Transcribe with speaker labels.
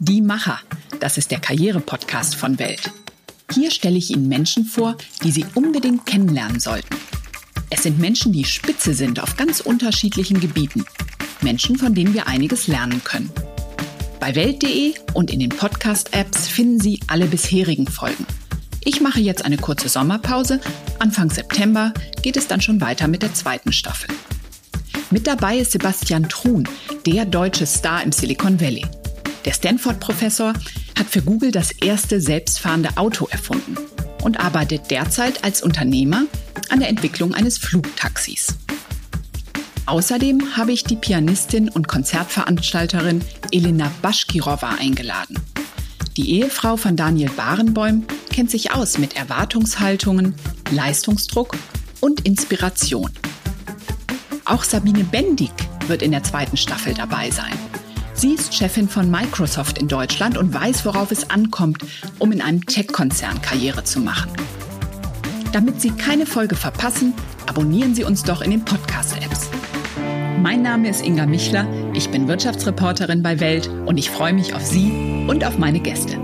Speaker 1: Die Macher, das ist der Karriere-Podcast von Welt. Hier stelle ich Ihnen Menschen vor, die Sie unbedingt kennenlernen sollten. Es sind Menschen, die spitze sind auf ganz unterschiedlichen Gebieten. Menschen, von denen wir einiges lernen können. Bei Welt.de und in den Podcast-Apps finden Sie alle bisherigen Folgen. Ich mache jetzt eine kurze Sommerpause. Anfang September geht es dann schon weiter mit der zweiten Staffel. Mit dabei ist Sebastian Truhn, der deutsche Star im Silicon Valley. Der Stanford-Professor hat für Google das erste selbstfahrende Auto erfunden und arbeitet derzeit als Unternehmer an der Entwicklung eines Flugtaxis. Außerdem habe ich die Pianistin und Konzertveranstalterin Elena Baschkirova eingeladen. Die Ehefrau von Daniel Barenbäum kennt sich aus mit Erwartungshaltungen, Leistungsdruck und Inspiration. Auch Sabine Bendig wird in der zweiten Staffel dabei sein. Sie ist Chefin von Microsoft in Deutschland und weiß, worauf es ankommt, um in einem Tech-Konzern Karriere zu machen. Damit Sie keine Folge verpassen, abonnieren Sie uns doch in den Podcast-Apps. Mein Name ist Inga Michler, ich bin Wirtschaftsreporterin bei Welt und ich freue mich auf Sie und auf meine Gäste.